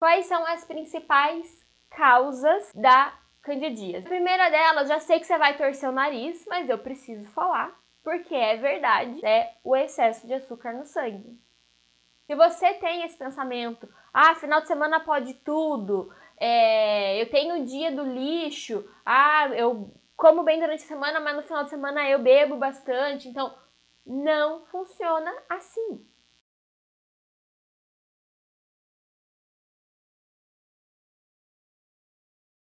Quais são as principais causas da candidíase? A primeira delas, já sei que você vai torcer o nariz, mas eu preciso falar, porque é verdade, é o excesso de açúcar no sangue. Se você tem esse pensamento, ah, final de semana pode tudo, é, eu tenho o dia do lixo, ah, eu como bem durante a semana, mas no final de semana eu bebo bastante, então não funciona assim.